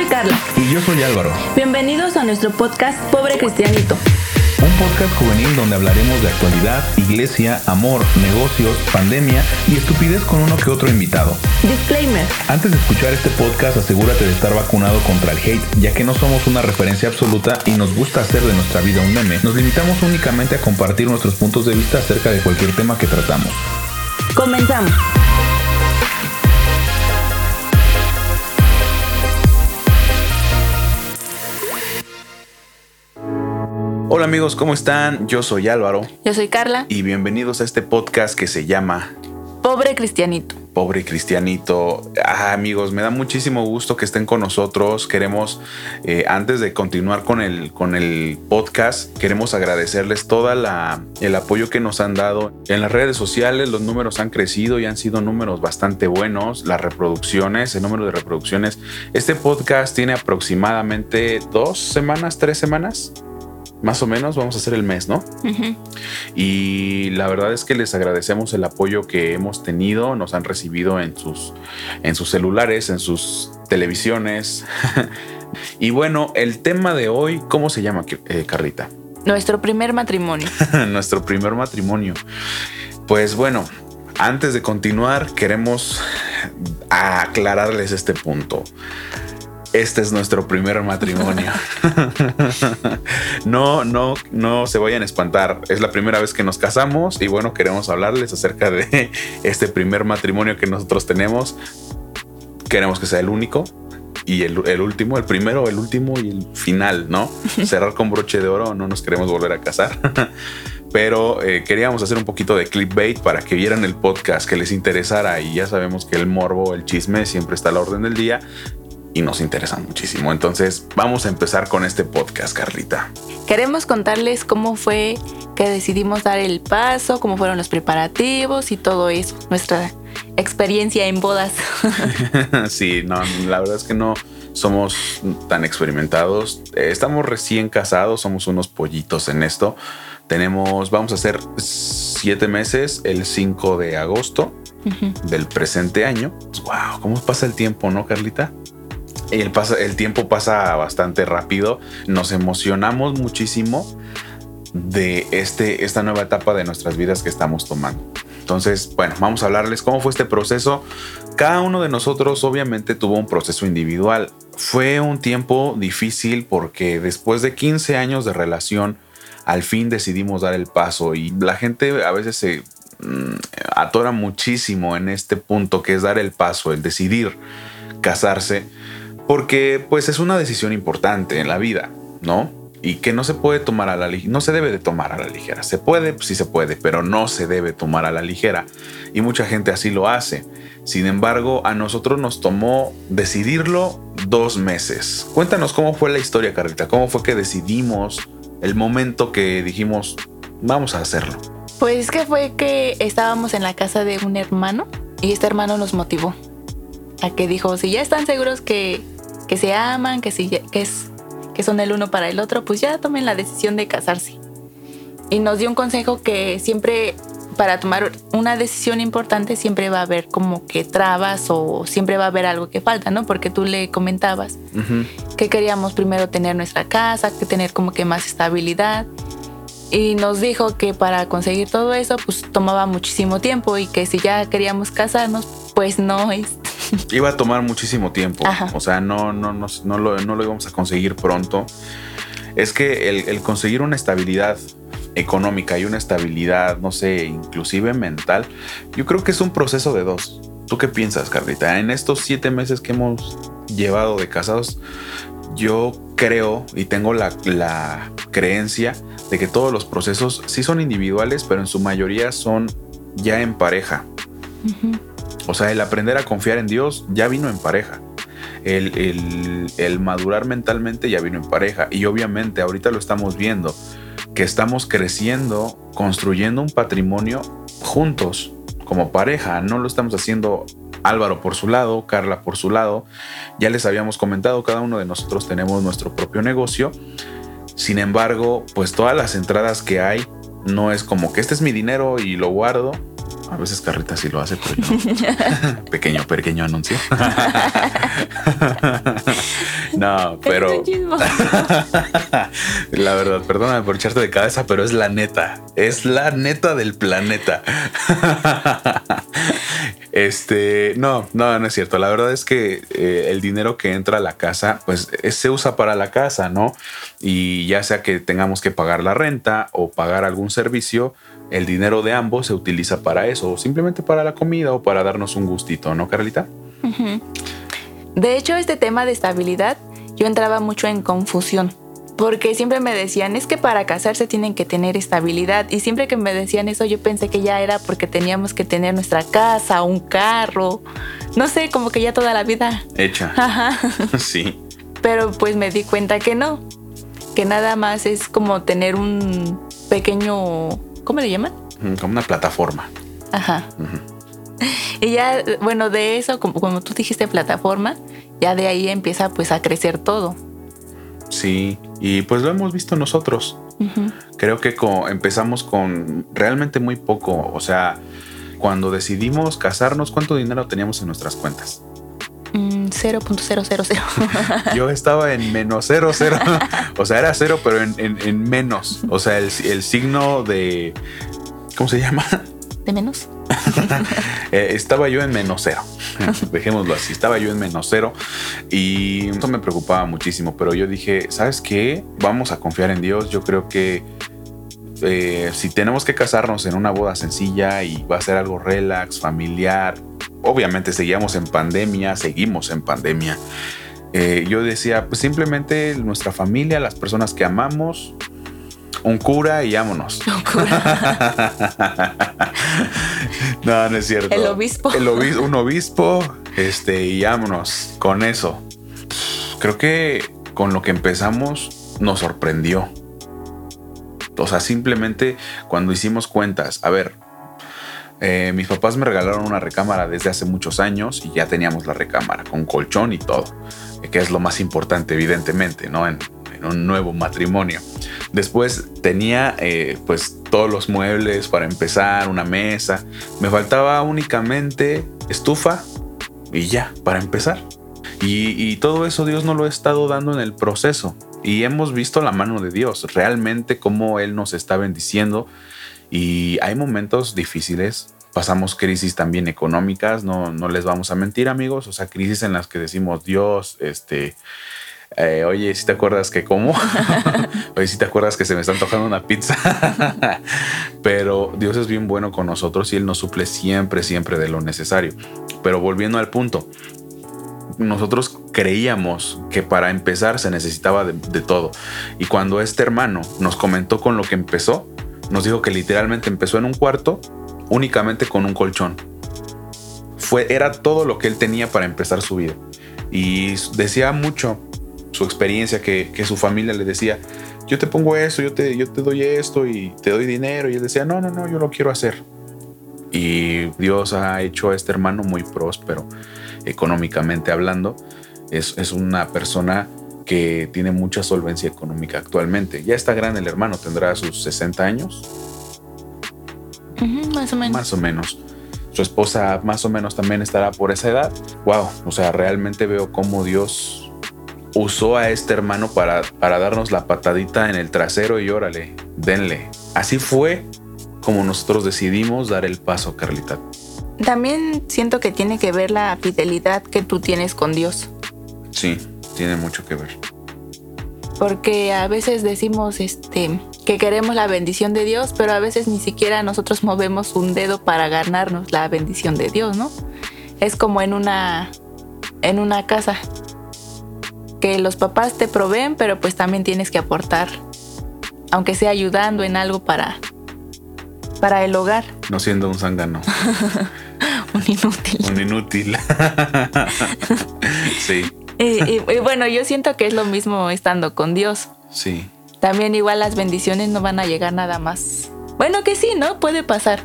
soy Carla. Y yo soy Álvaro. Bienvenidos a nuestro podcast Pobre Cristianito. Un podcast juvenil donde hablaremos de actualidad, iglesia, amor, negocios, pandemia y estupidez con uno que otro invitado. Disclaimer. Antes de escuchar este podcast, asegúrate de estar vacunado contra el hate, ya que no somos una referencia absoluta y nos gusta hacer de nuestra vida un meme. Nos limitamos únicamente a compartir nuestros puntos de vista acerca de cualquier tema que tratamos. Comenzamos. Hola amigos, ¿cómo están? Yo soy Álvaro. Yo soy Carla. Y bienvenidos a este podcast que se llama Pobre Cristianito. Pobre Cristianito. Ah, amigos, me da muchísimo gusto que estén con nosotros. Queremos, eh, antes de continuar con el, con el podcast, queremos agradecerles todo el apoyo que nos han dado. En las redes sociales los números han crecido y han sido números bastante buenos. Las reproducciones, el número de reproducciones. Este podcast tiene aproximadamente dos semanas, tres semanas más o menos vamos a hacer el mes, ¿no? Y la verdad es que les agradecemos el apoyo que hemos tenido, nos han recibido en sus, en sus celulares, en sus televisiones. y bueno, el tema de hoy, ¿cómo se llama, eh, Carlita? Nuestro primer matrimonio. Nuestro primer matrimonio. Pues bueno, antes de continuar, queremos aclararles este punto este es nuestro primer matrimonio. no, no, no se vayan a espantar. Es la primera vez que nos casamos y bueno, queremos hablarles acerca de este primer matrimonio que nosotros tenemos. Queremos que sea el único y el, último, el primero, el último y el final, ¿no? Cerrar con broche de oro, no nos queremos volver a casar. Pero eh, queríamos hacer un poquito de clickbait para que vieran el podcast, que les interesara y ya sabemos que el morbo, el chisme siempre está a la orden del día y nos interesan muchísimo. Entonces vamos a empezar con este podcast, Carlita. Queremos contarles cómo fue que decidimos dar el paso, cómo fueron los preparativos y todo eso, nuestra experiencia en bodas. sí, no, la verdad es que no somos tan experimentados. Estamos recién casados, somos unos pollitos en esto. Tenemos, vamos a hacer siete meses el 5 de agosto del presente año. Wow, ¿cómo pasa el tiempo, no, Carlita? El, el tiempo pasa bastante rápido, nos emocionamos muchísimo de este, esta nueva etapa de nuestras vidas que estamos tomando. Entonces, bueno, vamos a hablarles cómo fue este proceso. Cada uno de nosotros obviamente tuvo un proceso individual. Fue un tiempo difícil porque después de 15 años de relación, al fin decidimos dar el paso y la gente a veces se mm, atora muchísimo en este punto que es dar el paso, el decidir casarse porque pues es una decisión importante en la vida, ¿no? Y que no se puede tomar a la ligera, no se debe de tomar a la ligera. Se puede, sí se puede, pero no se debe tomar a la ligera. Y mucha gente así lo hace. Sin embargo, a nosotros nos tomó decidirlo dos meses. Cuéntanos cómo fue la historia, Carlita. ¿Cómo fue que decidimos el momento que dijimos, vamos a hacerlo? Pues que fue que estábamos en la casa de un hermano y este hermano nos motivó a que dijo, si ya están seguros que que se aman, que, si, que, es, que son el uno para el otro, pues ya tomen la decisión de casarse. Y nos dio un consejo que siempre para tomar una decisión importante siempre va a haber como que trabas o siempre va a haber algo que falta, ¿no? Porque tú le comentabas que queríamos primero tener nuestra casa, que tener como que más estabilidad. Y nos dijo que para conseguir todo eso, pues tomaba muchísimo tiempo y que si ya queríamos casarnos, pues no, es, iba a tomar muchísimo tiempo. O sea, no, no, no, no, lo, no lo íbamos a conseguir pronto. Es que el, conseguir una estabilidad económica y una estabilidad, no sé, inclusive mental, yo creo que es un proceso de dos. ¿Tú qué piensas, Carlita? En estos siete meses que hemos llevado de casados, yo creo y tengo la, la creencia de que todos los procesos sí son individuales, pero en su mayoría son ya en pareja. O sea, el aprender a confiar en Dios ya vino en pareja. El, madurar mentalmente ya vino en pareja. Y obviamente ahorita lo estamos viendo, que estamos creciendo, construyendo un patrimonio juntos, como pareja. No lo estamos haciendo Álvaro por su lado, Carla por su lado. Ya les habíamos comentado, cada uno de nosotros tenemos nuestro propio negocio. Sin embargo, pues todas las entradas que hay, no es como que este es mi dinero y lo guardo A veces Carrita sí lo hace, pero yo pequeño, pequeño anuncio. no, pero la verdad, perdóname por echarte de cabeza, pero es la neta. Es la neta del planeta. este, no, no, no es cierto. La verdad es que eh, el dinero que entra a la casa, pues se usa para la casa, ¿no? Y ya sea que tengamos que pagar la renta o pagar algún servicio, el dinero de ambos se utiliza para eso, o simplemente para la comida o para darnos un gustito, ¿no, Carlita? De hecho, este tema de estabilidad, yo entraba mucho en confusión, porque siempre me decían, es que para casarse tienen que tener estabilidad, y siempre que me decían eso, yo pensé que ya era porque teníamos que tener nuestra casa, un carro, no sé, como que ya toda la vida. Hecha. Ajá. sí. Pero pues me di cuenta que no, que nada más es como tener un pequeño ¿Cómo le llaman? Como una plataforma. Ajá. Y ya, bueno, de eso, como, tú dijiste plataforma, ya de ahí empieza pues a crecer todo. Sí, y pues lo hemos visto nosotros. Creo que empezamos con realmente muy poco. O sea, cuando decidimos casarnos, ¿cuánto dinero teníamos en nuestras cuentas? 0.000. Mm, Yo estaba en menos 00. O sea, era cero, pero en, menos. O sea, el, signo de. ¿Cómo se llama? ¿De menos? Eh, estaba yo en menos cero. Dejémoslo así. Estaba yo en menos cero. Y eso me preocupaba muchísimo. Pero yo dije, ¿sabes qué? Vamos a confiar en Dios. Yo creo que eh, si tenemos que casarnos en una boda sencilla y va a ser algo relax, familiar, obviamente seguíamos en pandemia, seguimos en pandemia. Eh, yo decía, pues simplemente nuestra familia, las personas que amamos, un cura y vámonos. Un cura. no, no es cierto. El obispo. El un obispo, este, y vámonos con eso. Creo que con lo que empezamos nos sorprendió. O sea, simplemente cuando hicimos cuentas, a ver, eh, mis papás me regalaron una recámara desde hace muchos años y ya teníamos la recámara con colchón y todo, que es lo más importante evidentemente, ¿no? En, un nuevo matrimonio. Después tenía eh, pues todos los muebles para empezar, una mesa. Me faltaba únicamente estufa y ya, para empezar. Y, y todo eso Dios no lo ha estado dando en el proceso. Y hemos visto la mano de Dios, realmente cómo Él nos está bendiciendo y hay momentos difíciles, pasamos crisis también económicas, no, no les vamos a mentir amigos, o sea, crisis en las que decimos, Dios, este, eh, oye, si te acuerdas que como, oye, si te acuerdas que se me está antojando una pizza, pero Dios es bien bueno con nosotros y Él nos suple siempre, siempre de lo necesario. Pero volviendo al punto, nosotros creíamos que para empezar se necesitaba de, de, todo. Y cuando este hermano nos comentó con lo que empezó, nos dijo que literalmente empezó en un cuarto únicamente con un colchón. Fue, era todo lo que él tenía para empezar su vida. Y decía mucho su experiencia que, su familia le decía, yo te pongo eso, yo te, yo te doy esto y te doy dinero. Y él decía, no, no, no, yo lo quiero hacer. Y Dios ha hecho a este hermano muy próspero, económicamente hablando. Es, es una persona que tiene mucha solvencia económica actualmente. Ya está grande el hermano, tendrá sus 60 años. más o menos. Más o menos. Su esposa más o menos también estará por esa edad. Wow, o sea, realmente veo cómo Dios usó a este hermano para, para darnos la patadita en el trasero y órale, denle. Así fue como nosotros decidimos dar el paso, Carlita. También siento que tiene que ver la fidelidad que tú tienes con Dios. Sí, tiene mucho que ver. Porque a veces decimos este que queremos la bendición de Dios, pero a veces ni siquiera nosotros movemos un dedo para ganarnos la bendición de Dios, ¿no? Es como en una en una casa que los papás te proveen, pero pues también tienes que aportar, aunque sea ayudando en algo para para el hogar. No siendo un zángano. un inútil. Un inútil. sí. Y, bueno, yo siento que es lo mismo estando con Dios. Sí. También igual las bendiciones no van a llegar nada más. Bueno, que sí, ¿no? Puede pasar.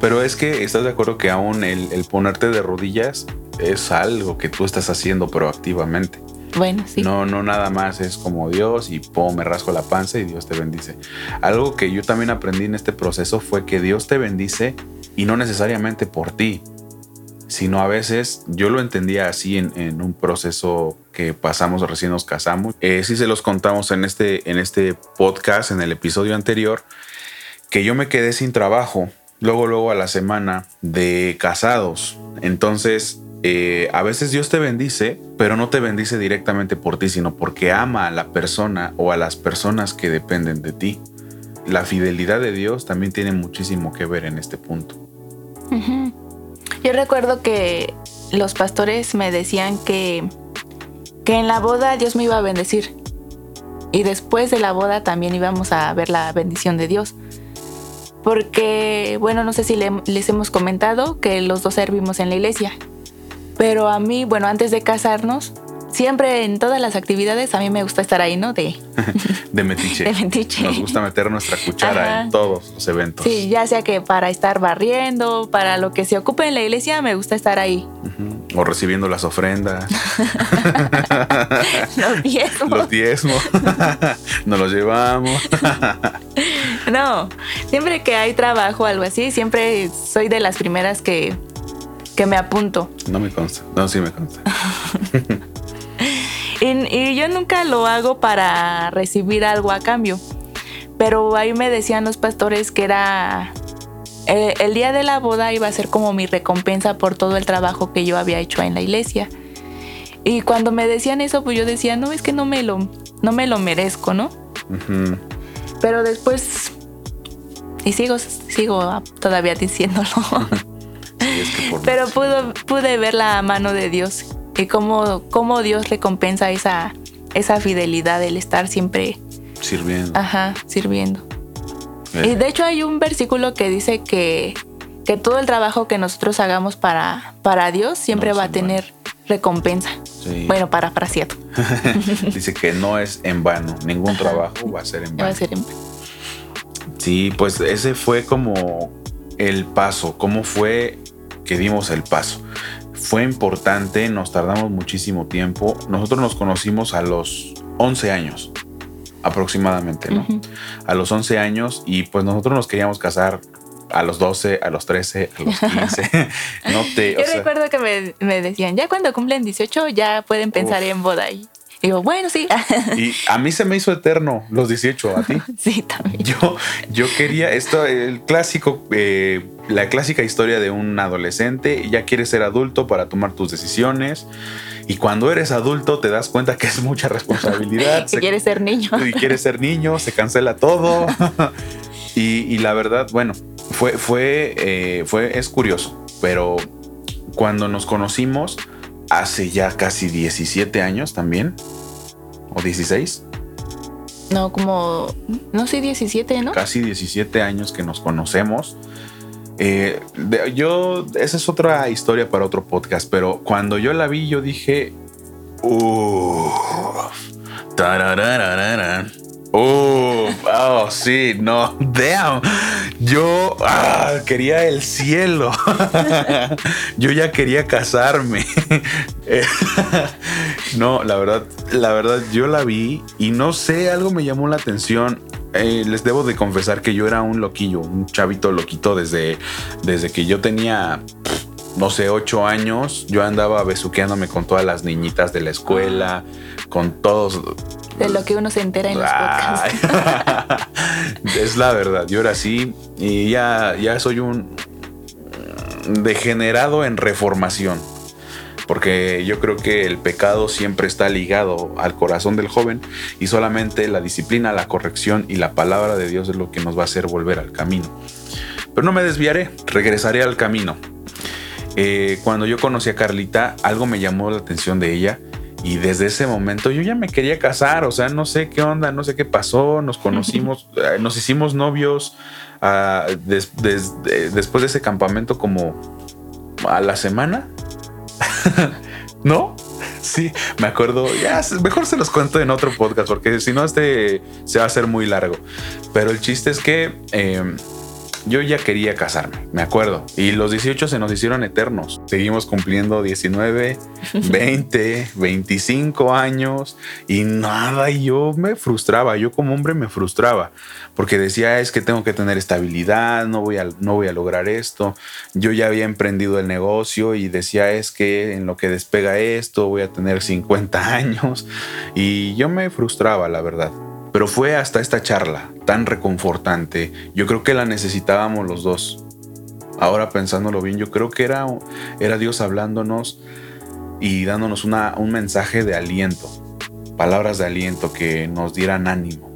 Pero es que estás de acuerdo que aún el, ponerte de rodillas es algo que tú estás haciendo proactivamente. Bueno, sí. No, no nada más es como Dios y po, me rasco la panza y Dios te bendice. Algo que yo también aprendí en este proceso fue que Dios te bendice y no necesariamente por ti, sino a veces yo lo entendía así en, un proceso que pasamos recién nos casamos. Eh, sí se los contamos en este, en este podcast, en el episodio anterior, que yo me quedé sin trabajo, luego, luego a la semana de casados. Entonces, eh, a veces Dios te bendice, pero no te bendice directamente por ti, sino porque ama a la persona o a las personas que dependen de ti. La fidelidad de Dios también tiene muchísimo que ver en este punto. Yo recuerdo que los pastores me decían que, que en la boda Dios me iba a bendecir. Y después de la boda también íbamos a ver la bendición de Dios. Porque, bueno, no sé si les hemos comentado que los dos servimos en la iglesia. Pero a mí, bueno, antes de casarnos, siempre en todas las actividades a mí me gusta estar ahí, ¿no? De, de metiche. De metiche. Nos gusta meter nuestra cuchara en todos los eventos. Sí, ya sea que para estar barriendo, para lo que se ocupe en la iglesia, me gusta estar ahí. O recibiendo las ofrendas. los diezmos. Los diezmos. Nos los llevamos. no, siempre que hay trabajo o algo así, siempre soy de las primeras que, que me apunto. No me consta. No, sí me consta. Y, yo nunca lo hago para recibir algo a cambio. Pero ahí me decían los pastores que era eh, el día de la boda iba a ser como mi recompensa por todo el trabajo que yo había hecho en la iglesia. Y cuando me decían eso, pues yo decía, no, es que no me lo, no me lo merezco, ¿no? Pero después, y sigo, sigo todavía diciéndolo. Pero pude ver la mano de Dios y cómo, cómo Dios recompensa esa, esa fidelidad, el estar siempre sirviendo. Ajá, sirviendo. Eh. Y de hecho hay un versículo que dice que, que todo el trabajo que nosotros hagamos para, para Dios siempre va a tener recompensa. Bueno, parafraseado. dice que no es en vano, ningún trabajo va a ser en vano. Va a ser en vano. Sí, pues ese fue como el paso, cómo fue que dimos el paso fue importante, nos tardamos muchísimo tiempo. Nosotros nos conocimos a los 11 años aproximadamente, ¿no? A los 11 años y pues nosotros nos queríamos casar a los 12, a los 13, a los 15. no te, Yo recuerdo que me, decían, ya cuando cumplen 18 ya pueden pensar en boda. Y digo, bueno, sí. y a mí se me hizo eterno los 18, ¿a ti? Sí, también. Yo, yo quería esto, el clásico, eh, la clásica historia de un adolescente, ya quieres ser adulto para tomar tus decisiones. Y cuando eres adulto te das cuenta que es mucha responsabilidad. y quieres ser niño. Y quieres ser niño, se cancela todo. y, la verdad, bueno, fue, fue, eh, fue, es curioso, pero cuando nos conocimos, hace ya casi 17 años también, o 16. No, como, no sé, 17, ¿no? Casi 17 años que nos conocemos. Eh, yo, esa es otra historia para otro podcast, pero cuando yo la vi, yo dije, uff, Oh, oh, sí, no, damn. Yo ah, quería el cielo. Yo ya quería casarme. No, la verdad, la verdad, yo la vi y no sé, algo me llamó la atención. Eh, les debo de confesar que yo era un loquillo, un chavito loquito desde, desde que yo tenía no sé, ocho años, yo andaba besuqueándome con todas las niñitas de la escuela, con todos. De lo que uno se entera en los podcasts. es la verdad, yo era así y ya, ya soy un degenerado en reformación. Porque yo creo que el pecado siempre está ligado al corazón del joven y solamente la disciplina, la corrección y la palabra de Dios es lo que nos va a hacer volver al camino. Pero no me desviaré, regresaré al camino. Eh, cuando yo conocí a Carlita, algo me llamó la atención de ella. Y desde ese momento yo ya me quería casar, o sea, no sé qué onda, no sé qué pasó, nos conocimos, eh, nos hicimos novios ah, después de ese campamento como a la semana, ¿no? Sí, me acuerdo, ya, mejor se los cuento en otro podcast porque si no este se va a hacer muy largo. Pero el chiste es que... Em, yo ya quería casarme, me acuerdo. Y los 18 se nos hicieron eternos. Seguimos cumpliendo 19, 20, 25 años y nada. Y yo me frustraba, yo como hombre me frustraba porque decía es que tengo que tener estabilidad, no voy a, no voy a lograr esto. Yo ya había emprendido el negocio y decía es que en lo que despega esto voy a tener 50 años. Y yo me frustraba, la verdad. Pero fue hasta esta charla tan reconfortante. Yo creo que la necesitábamos los dos. Ahora pensándolo bien, yo creo que era, era Dios hablándonos y dándonos una, un mensaje de aliento. Palabras de aliento que nos dieran ánimo.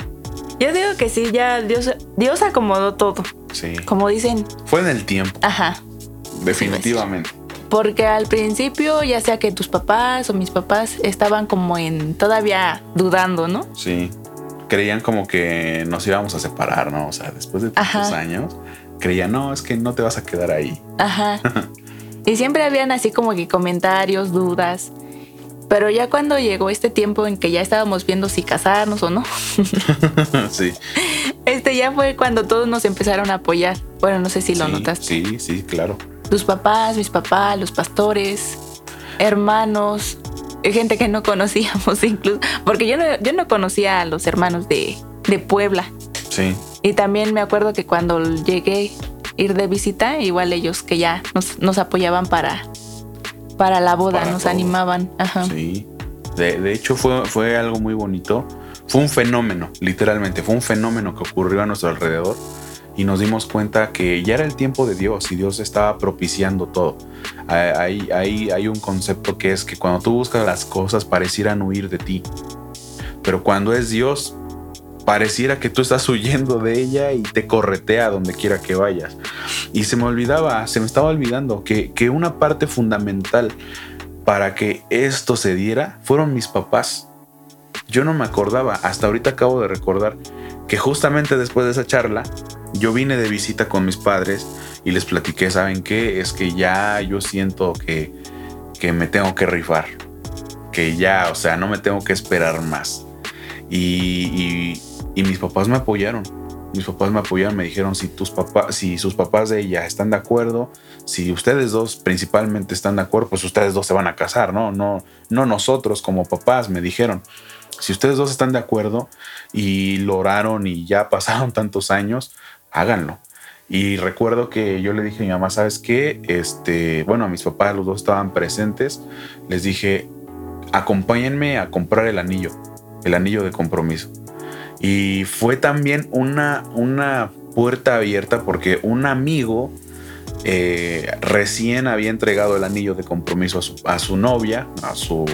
Yo digo que sí, ya Dios, Dios acomodó todo. Sí. Como dicen. Fue en el tiempo. Ajá. Definitivamente. Porque al principio, ya sea que tus papás o mis papás estaban como en todavía dudando, ¿no? Sí creían como que nos íbamos a separar, ¿no? O sea, después de tantos años, creían, no, es que no te vas a quedar ahí. Ajá. y siempre habían así como que comentarios, dudas. Pero ya cuando llegó este tiempo en que ya estábamos viendo si casarnos o no. sí. Este ya fue cuando todos nos empezaron a apoyar. Bueno, no sé si lo notaste. Sí, sí, claro. Tus papás, mis papás, los pastores, hermanos, gente que no conocíamos incluso, porque yo no, yo no conocía a los hermanos de, Puebla. Sí. Y también me acuerdo que cuando llegué a ir de visita, igual ellos que ya nos, apoyaban para, para la boda, nos animaban. Ajá. Sí. De, de, hecho fue, fue algo muy bonito. Fue un fenómeno, literalmente, fue un fenómeno que ocurrió a nuestro alrededor y nos dimos cuenta que ya era el tiempo de Dios y Dios estaba propiciando todo. Hay, hay, hay un concepto que es que cuando tú buscas las cosas parecieran huir de ti, pero cuando es Dios pareciera que tú estás huyendo de ella y te corretea donde quiera que vayas. Y se me olvidaba, se me estaba olvidando que, que una parte fundamental para que esto se diera fueron mis papás. Yo no me acordaba, hasta ahorita acabo de recordar que justamente después de esa charla yo vine de visita con mis padres y les platiqué, ¿saben qué? Es que ya yo siento que, que me tengo que rifar, que ya, o sea, no me tengo que esperar más. Y, y, mis papás me apoyaron. Mis papás me apoyaron, me dijeron si tus papás, si sus papás de ella están de acuerdo, si ustedes dos principalmente están de acuerdo, pues ustedes dos se van a casar, ¿no? No, no nosotros como papás, me dijeron. Si ustedes dos están de acuerdo y lo oraron y ya pasaron tantos años, háganlo. Y recuerdo que yo le dije a mi mamá, ¿sabes qué? Este, bueno, a mis papás los dos estaban presentes. Les dije, acompáñenme a comprar el anillo, el anillo de compromiso. Y fue también una, una puerta abierta porque un amigo eh, recién había entregado el anillo de compromiso a su, a su novia, a su,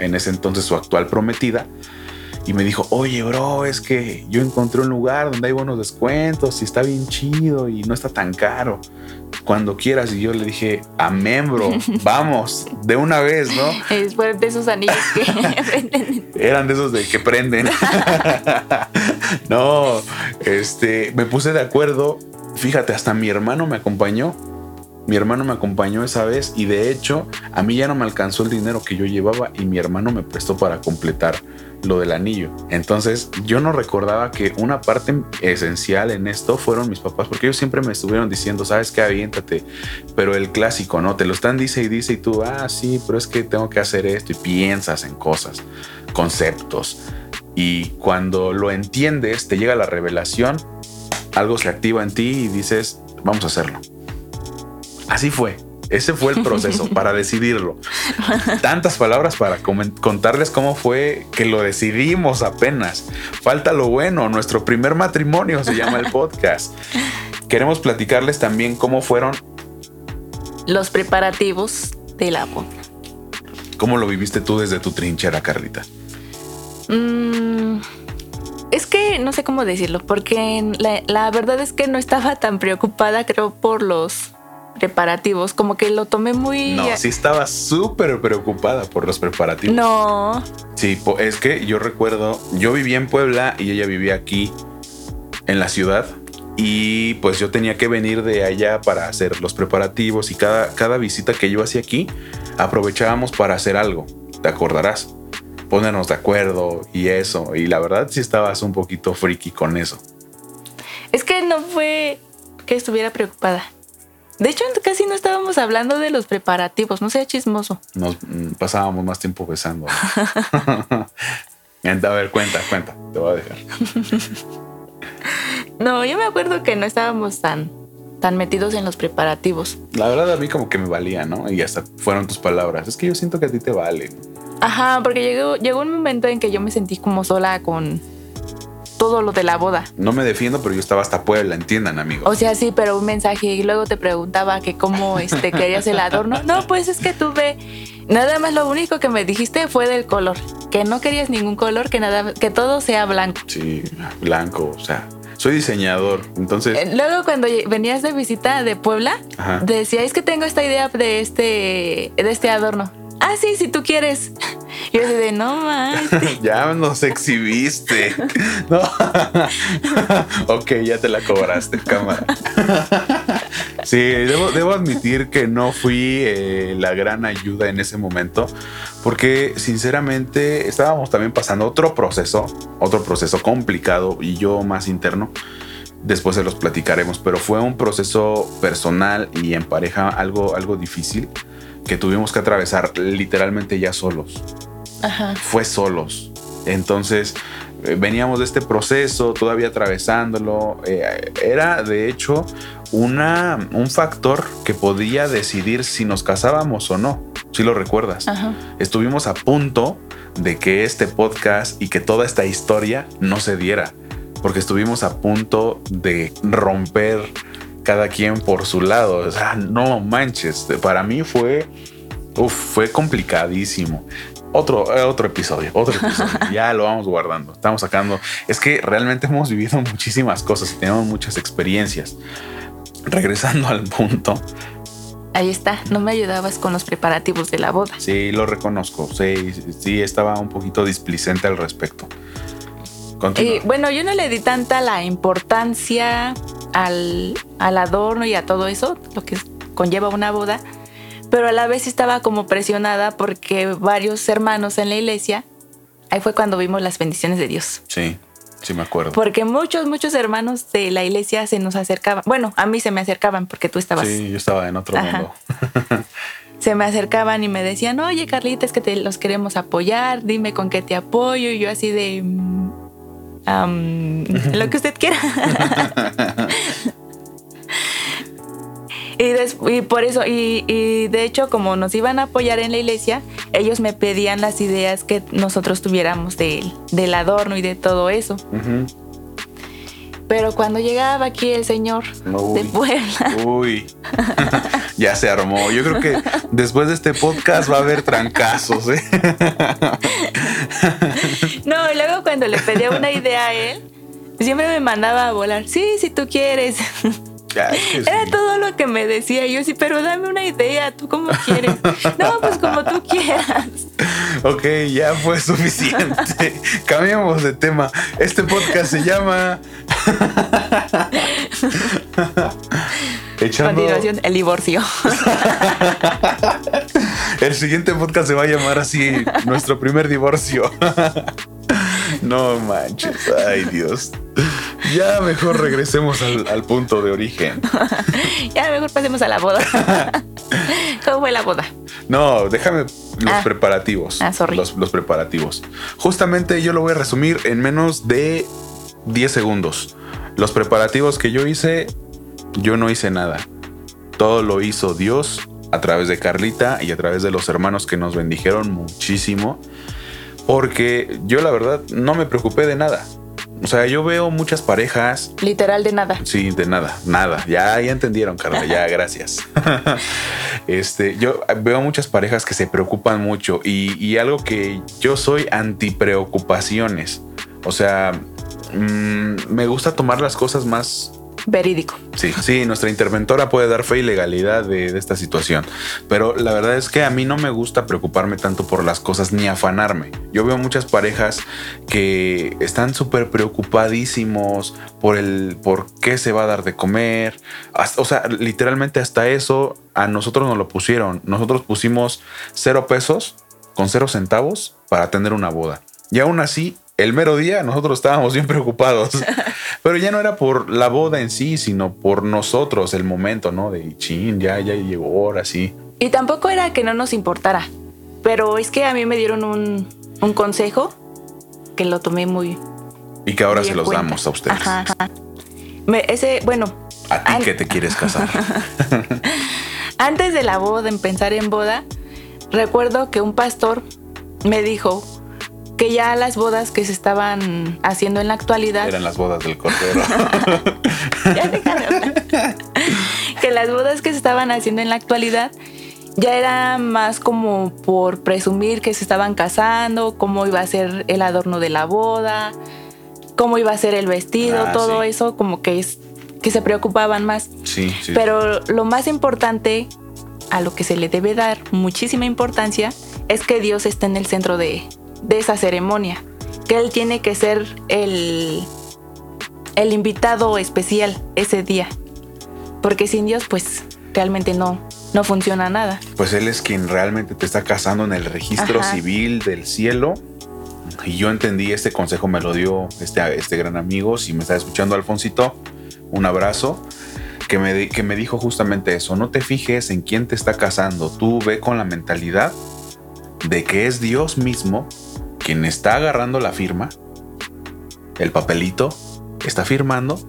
en ese entonces su actual prometida y me dijo, oye, bro, es que yo encontré un lugar donde hay buenos descuentos y está bien chido y no está tan caro. Cuando quieras. Y yo le dije, amén, bro, vamos, de una vez, ¿no? Es de esos anillos que prenden. Eran de esos de que prenden. no, este, me puse de acuerdo. Fíjate, hasta mi hermano me acompañó. Mi hermano me acompañó esa vez y de hecho a mí ya no me alcanzó el dinero que yo llevaba y mi hermano me prestó para completar lo del anillo. Entonces yo no recordaba que una parte esencial en esto fueron mis papás, porque ellos siempre me estuvieron diciendo, sabes que aviéntate, pero el clásico, ¿no? Te lo están dice y dice y tú, ah, sí, pero es que tengo que hacer esto y piensas en cosas, conceptos. Y cuando lo entiendes, te llega la revelación, algo se activa en ti y dices, vamos a hacerlo. Así fue. Ese fue el proceso para decidirlo. Tantas palabras para contarles cómo fue que lo decidimos apenas. Falta lo bueno, nuestro primer matrimonio se llama el podcast. Queremos platicarles también cómo fueron los preparativos de la boda. ¿Cómo lo viviste tú desde tu trinchera, Carlita? Mm, es que no sé cómo decirlo, porque la verdad es que no estaba tan preocupada, creo, por los preparativos, como que lo tomé muy... No, sí estaba súper preocupada por los preparativos. No. Sí, es que yo recuerdo, yo vivía en Puebla y ella vivía aquí en la ciudad y pues yo tenía que venir de allá para hacer los preparativos y cada, cada visita que yo hacía aquí aprovechábamos para hacer algo, te acordarás, ponernos de acuerdo y eso, y la verdad sí estabas un poquito friki con eso. Es que no fue que estuviera preocupada. De hecho, casi no estábamos hablando de los preparativos, no sea chismoso. Nos mm, pasábamos más tiempo besando. a ver, cuenta, cuenta, te voy a dejar. no, yo me acuerdo que no estábamos tan, tan metidos en los preparativos. La verdad a mí como que me valía, ¿no? Y hasta fueron tus palabras. Es que yo siento que a ti te vale. Ajá, porque llegó, llegó un momento en que yo me sentí como sola con todo lo de la boda. No me defiendo, pero yo estaba hasta Puebla, entiendan, amigos. O sea, sí, pero un mensaje y luego te preguntaba que cómo este, querías el adorno. No, pues es que tuve nada más lo único que me dijiste fue del color, que no querías ningún color, que nada que todo sea blanco. Sí, blanco, o sea, soy diseñador, entonces. Eh, luego cuando venías de visita de Puebla, decías que tengo esta idea de este de este adorno ah, sí, si tú quieres. Yo de, no más. ya nos exhibiste. no. ok, ya te la cobraste, cámara. sí, debo, admitir que no fui eh, la gran ayuda en ese momento, porque sinceramente estábamos también pasando otro proceso, otro proceso complicado y yo más interno. Después se los platicaremos, pero fue un proceso personal y en pareja algo, algo difícil que tuvimos que atravesar literalmente ya solos. Fue solos. Entonces, eh, veníamos de este proceso, todavía atravesándolo. Eh, era, de hecho, una, un factor que podía decidir si nos casábamos o no. Si lo recuerdas. Estuvimos a punto de que este podcast y que toda esta historia no se diera. Porque estuvimos a punto de romper cada quien por su lado. O sea, no manches. Para mí fue, fue complicadísimo. Otro, eh, otro episodio, otro episodio. ya lo vamos guardando. Estamos sacando. Es que realmente hemos vivido muchísimas cosas tenemos muchas experiencias. Regresando al punto. Ahí está, no me ayudabas con los preparativos de la boda. Sí, lo reconozco. Sí, sí, estaba un poquito displicente al respecto. Y bueno, yo no le di tanta la importancia al, adorno y a todo eso, lo que conlleva una boda, pero a la vez estaba como presionada porque varios hermanos en la iglesia, ahí fue cuando vimos las bendiciones de Dios. Sí, sí me acuerdo. Porque muchos, muchos hermanos de la iglesia se nos acercaban, bueno, a mí se me acercaban porque tú estabas. Sí, yo estaba en otro mundo. se me acercaban y me decían, oye Carlita, es que te los queremos apoyar, dime con qué te apoyo. Y yo así de, mm, lo que usted quiera. y, por eso, y, de hecho, como nos iban a apoyar en la iglesia, ellos me pedían las ideas que nosotros tuviéramos del adorno y de todo eso. Pero cuando llegaba aquí el señor de Puebla. Uy, ya se armó. Yo creo que después de este podcast va a haber trancazos. ¿eh? No, y luego cuando le pedía una idea a él, siempre me mandaba a volar. Sí, si tú quieres. Era todo lo que me decía. Yo sí, pero dame una idea, ¿tú cómo quieres? No, pues como tú quieras. Ok, ya fue suficiente. Cambiamos de tema. Este podcast se llama. Continuación, el divorcio. el siguiente podcast se va a llamar así: Nuestro primer divorcio. No manches, ay Dios. Ya mejor regresemos al, punto de origen. ya mejor pasemos a la boda. ¿Cómo fue la boda? No, déjame los ah. preparativos. Ah, sorry. Los, los preparativos. Justamente yo lo voy a resumir en menos de 10 segundos. Los preparativos que yo hice, yo no hice nada. Todo lo hizo Dios a través de Carlita y a través de los hermanos que nos bendijeron muchísimo. Porque yo la verdad no me preocupé de nada. O sea, yo veo muchas parejas. Literal de nada. Sí, de nada, nada. Ya, ya entendieron, Carla. Ya, gracias. este, yo veo muchas parejas que se preocupan mucho y, y algo que yo soy anti preocupaciones. O sea, mmm, me gusta tomar las cosas más verídico. Sí, sí, nuestra interventora puede dar fe y legalidad de, esta situación, pero la verdad es que a mí no me gusta preocuparme tanto por las cosas ni afanarme. Yo veo muchas parejas que están súper preocupadísimos por el por qué se va a dar de comer, o sea, literalmente hasta eso a nosotros nos lo pusieron. Nosotros pusimos cero pesos con cero centavos para tener una boda. Y aún así el mero día nosotros estábamos bien preocupados. Pero ya no era por la boda en sí, sino por nosotros, el momento, ¿no? De chin, ya, ya llegó ahora sí. Y tampoco era que no nos importara. Pero es que a mí me dieron un, un consejo que lo tomé muy. Y que ahora se los cuenta. damos a ustedes. Ajá, ajá. Me- ese, bueno, A ti que te quieres casar. antes de la boda, en pensar en boda, recuerdo que un pastor me dijo que ya las bodas que se estaban haciendo en la actualidad Eran las bodas del cordero. Ya que las bodas que se estaban haciendo en la actualidad ya era más como por presumir que se estaban casando, cómo iba a ser el adorno de la boda, cómo iba a ser el vestido, Ah, todo sí. eso como que es que se preocupaban más. Sí, sí. Pero lo más importante a lo que se le debe dar muchísima importancia es que Dios esté en el centro de, de esa ceremonia, que Él tiene que ser el, el invitado especial ese día, porque sin Dios pues realmente no, no funciona nada. Pues él es quien realmente te está casando en el registro Ajá. civil del cielo. Y yo entendí, este consejo me lo dio este, este gran amigo. Si me está escuchando, Alfonsito, un abrazo. Que me, que me dijo justamente eso. No te fijes en quién te está casando. Tú ve con la mentalidad de que es Dios mismo quien está agarrando la firma, el papelito, está firmando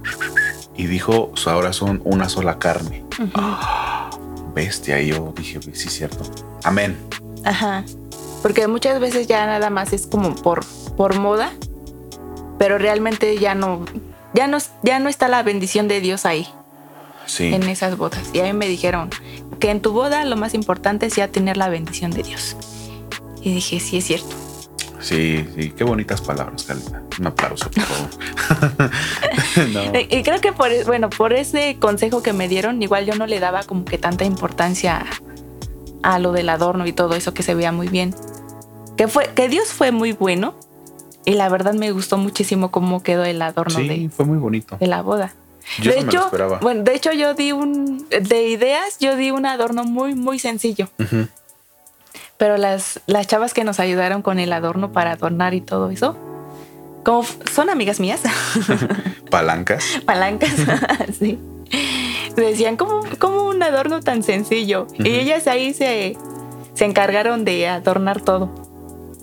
y dijo, ahora son una sola carne. Bestia, y yo dije, sí, cierto. Amén. Ajá. Porque muchas veces ya nada más es como por, por moda, pero realmente ya no, ya no, ya no está la bendición de Dios ahí, Sí. en esas bodas. Y a mí me dijeron que en tu boda lo más importante es ya tener la bendición de Dios. Y dije, sí es cierto. Sí, sí, qué bonitas palabras, Carlita. Un aplauso, por favor. no. Y creo que por, bueno, por ese consejo que me dieron, igual yo no le daba como que tanta importancia a, lo del adorno y todo eso que se veía muy bien. Que fue, que Dios fue muy bueno. Y la verdad me gustó muchísimo cómo quedó el adorno Sí, de, fue muy bonito. de la boda. Yo de no me lo hecho, bueno, de hecho yo di un de ideas, yo di un adorno muy muy sencillo, Ujú. Pero las las chavas que nos ayudaron con el adorno para adornar y todo eso, como son amigas mías, Palancas. palancas, sí. Decían como como un adorno tan sencillo y ellas ahí se se encargaron de adornar todo.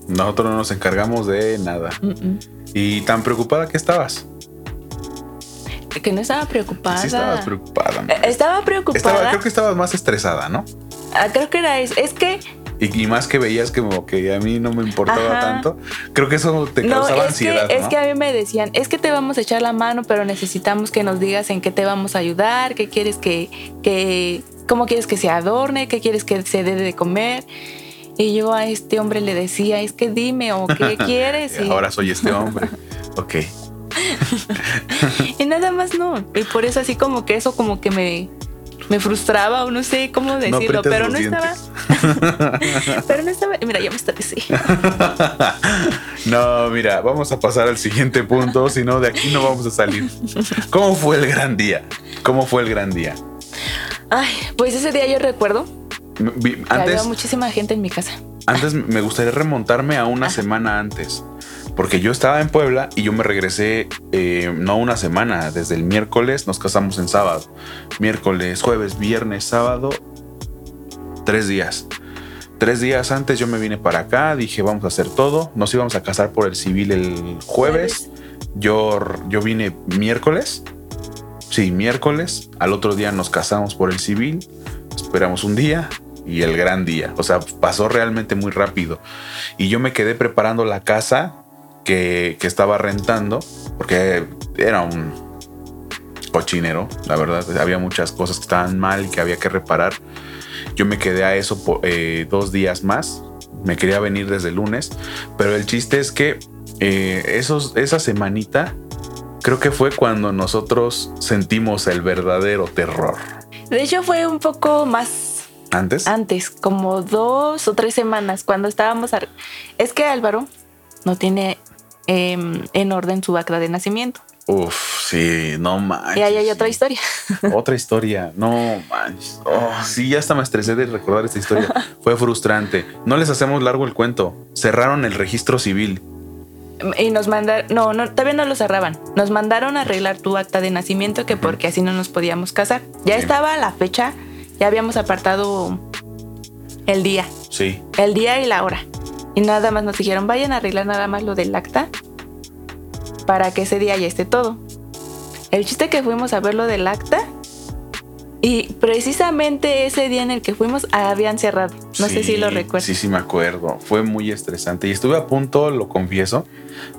Nosotros no nos encargamos de nada. ¿Y tan preocupada que estabas? Que no estaba preocupada. Sí, estabas preocupada. man. Eh, Estaba preocupada. Estaba, creo que estabas más estresada, ¿no? Ah, creo que era eso. Es que Y, y más que veías que, como que a mí no me importaba Ajá. tanto. Creo que eso te No, causaba es ansiedad, que, ¿no? es que a mí me decían, es que te vamos a echar la mano, pero necesitamos que nos digas en qué te vamos a ayudar, qué quieres que, que cómo quieres que se adorne, qué quieres que se dé de comer. Y yo a este hombre le decía, es que dime o qué quieres. Y, Ahora soy este hombre. ok. y nada más no. Y por eso así como que eso como que me, me frustraba o no sé cómo decirlo, pero no estaba. pero no estaba. Mira, ya me estresé. No, mira, vamos a pasar al siguiente punto, si no de aquí no vamos a salir. ¿Cómo fue el gran día? ¿Cómo fue el gran día? Ay, pues ese día yo recuerdo que Antes, había muchísima gente en mi casa. antes me gustaría remontarme a una semana antes, porque yo estaba en Puebla y yo me regresé eh, no una semana, desde el miércoles nos casamos en sábado, miércoles, jueves, viernes, sábado, tres días. Tres días antes yo me vine para acá, dije vamos a hacer todo, nos íbamos a casar por el civil el jueves, yo, yo vine miércoles, sí, miércoles, al otro día nos casamos por el civil, esperamos un día y el gran día. O sea, pasó realmente muy rápido. Y yo me quedé preparando la casa que, que estaba rentando, porque era un cochinero, la verdad. Había muchas cosas que estaban mal y que había que reparar. Yo me quedé a eso por, eh, dos días más. Me quería venir desde el lunes, pero el chiste es que eh, esos, esa semanita creo que fue cuando nosotros sentimos el verdadero terror. De hecho, fue un poco más Antes, antes, como dos o tres semanas, cuando estábamos. Es que Álvaro no tiene em, en orden su acta de nacimiento. Uf, sí, no manches. y ahí hay sí. otra historia. Otra historia, no manches. Oh, sí, ya hasta me estresé de recordar esta historia. Fue frustrante. No les hacemos largo el cuento. Cerraron el registro civil. Y nos mandaron, no, no, todavía no lo cerraban. Nos mandaron a arreglar tu acta de nacimiento que porque así no nos podíamos casar. Ya Sí. estaba la fecha, ya habíamos apartado el día, Sí. el día y la hora. Y nada más nos dijeron, vayan a arreglar nada más lo del acta para que ese día ya esté todo. El chiste que fuimos a ver lo del acta y precisamente ese día en el que fuimos habían cerrado. No sé si lo Sí, recuerdas. Sí, sí, me acuerdo. Fue muy estresante y estuve a punto, lo confieso,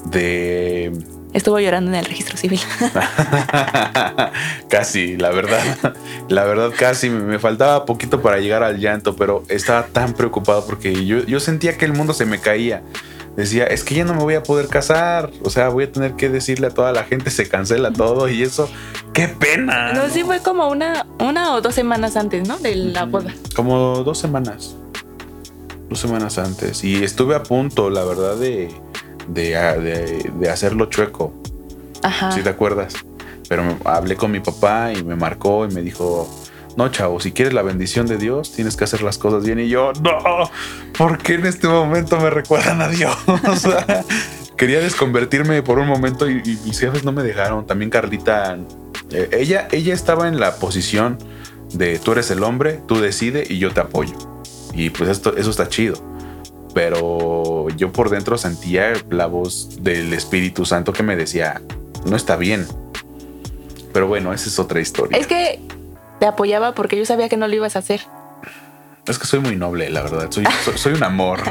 de Estuvo llorando en el registro civil. casi, la verdad. La verdad, casi me, faltaba poquito para llegar al llanto, pero estaba tan preocupado porque yo, yo sentía que el mundo se me caía. Decía, es que ya no me voy a poder casar. O sea, voy a tener que decirle a toda la gente, se cancela todo y eso. ¡Qué pena! No, sí fue como una, una o dos semanas antes, ¿no? De la boda. Como dos semanas. Dos semanas antes. Y estuve a punto, la verdad, de, de, de- de hacerlo chueco. Ajá. si te acuerdas. Pero me- hablé con mi papá y me marcó y me dijo, no, chavo, si quieres la bendición de Dios, tienes que hacer las cosas bien. Y yo, no, ¿por qué en este momento me recuerdan a Dios? Quería desconvertirme por un momento y, y mis jefes no me dejaron. También Carlita, eh, ella, ella estaba en la posición de tú eres el hombre, tú decide y yo te apoyo. Y pues esto, eso está chido. Pero yo por dentro sentía la voz del Espíritu Santo que me decía, no está bien. Pero bueno, esa es otra historia. Es que te apoyaba porque yo sabía que no lo ibas a hacer. Es que soy muy noble, la verdad. Soy, soy, soy un amor.